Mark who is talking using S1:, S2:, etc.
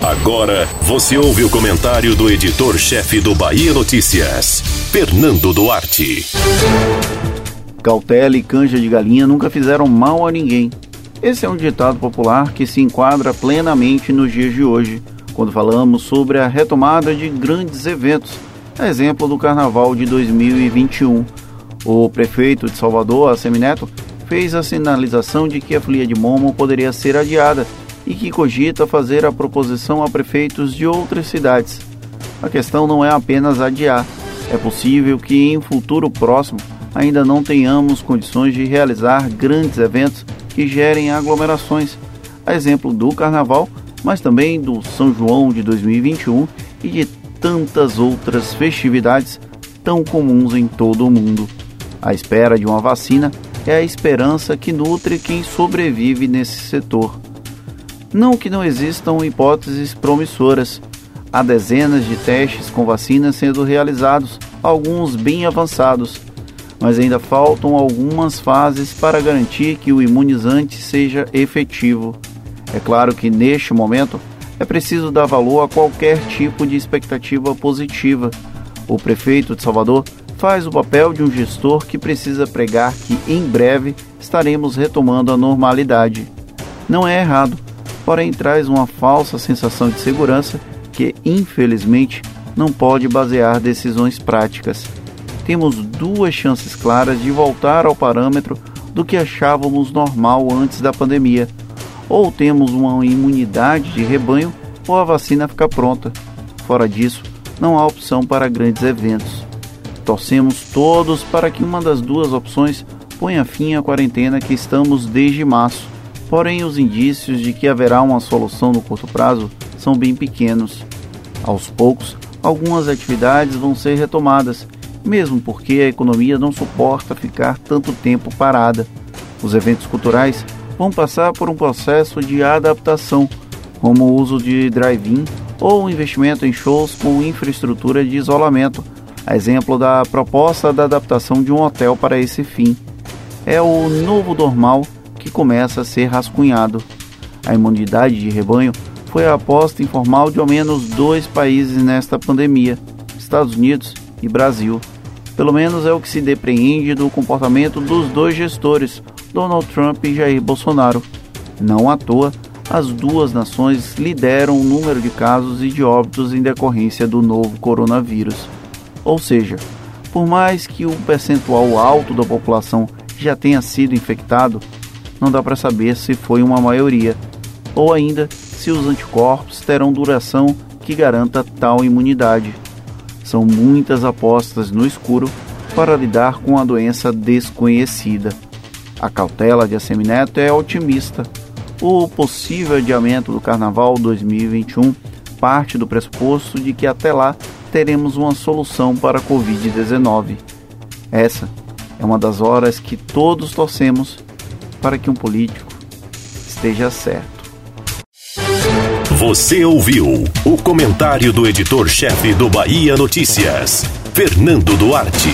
S1: Agora você ouve o comentário do editor-chefe do Bahia Notícias, Fernando Duarte.
S2: Cautela e canja de galinha nunca fizeram mal a ninguém. Esse é um ditado popular que se enquadra plenamente nos dias de hoje, quando falamos sobre a retomada de grandes eventos, a exemplo do Carnaval de 2021. O prefeito de Salvador, Assemineto, fez a sinalização de que a folia de Momo poderia ser adiada e que cogita fazer a proposição a prefeitos de outras cidades. A questão não é apenas adiar, é possível que em futuro próximo ainda não tenhamos condições de realizar grandes eventos que gerem aglomerações, a exemplo do Carnaval, mas também do São João de 2021 e de tantas outras festividades tão comuns em todo o mundo. A espera de uma vacina é a esperança que nutre quem sobrevive nesse setor. Não que não existam hipóteses promissoras. Há dezenas de testes com vacinas sendo realizados, alguns bem avançados, mas ainda faltam algumas fases para garantir que o imunizante seja efetivo. É claro que neste momento é preciso dar valor a qualquer tipo de expectativa positiva. O prefeito de Salvador faz o papel de um gestor que precisa pregar que em breve estaremos retomando a normalidade. Não é errado, porém traz uma falsa sensação de segurança que, infelizmente, não pode basear decisões práticas. Temos duas chances claras de voltar ao parâmetro do que achávamos normal antes da pandemia. Ou temos uma imunidade de rebanho ou a vacina fica pronta. Fora disso, não há opção para grandes eventos. Torcemos todos para que uma das duas opções ponha fim à quarentena que estamos desde março. Porém, os indícios de que haverá uma solução no curto prazo são bem pequenos. Aos poucos, algumas atividades vão ser retomadas, mesmo porque a economia não suporta ficar tanto tempo parada. Os eventos culturais vão passar por um processo de adaptação, como o uso de drive-in ou investimento em shows com infraestrutura de isolamento a exemplo da proposta da adaptação de um hotel para esse fim. É o novo normal que começa a ser rascunhado. A imunidade de rebanho foi a aposta informal de ao menos dois países nesta pandemia, Estados Unidos e Brasil. Pelo menos é o que se depreende do comportamento dos dois gestores, Donald Trump e Jair Bolsonaro. Não à toa, as duas nações lideram o número de casos e de óbitos em decorrência do novo coronavírus. Ou seja, por mais que um percentual alto da população já tenha sido infectado, não dá para saber se foi uma maioria, ou ainda se os anticorpos terão duração que garanta tal imunidade. São muitas apostas no escuro para lidar com a doença desconhecida. A cautela de Assemineto é otimista. O possível adiamento do Carnaval 2021 parte do pressuposto de que até lá teremos uma solução para a Covid-19. Essa é uma das horas que todos torcemos para que um político esteja certo.
S1: Você ouviu o comentário do editor-chefe do Bahia Notícias, Fernando Duarte.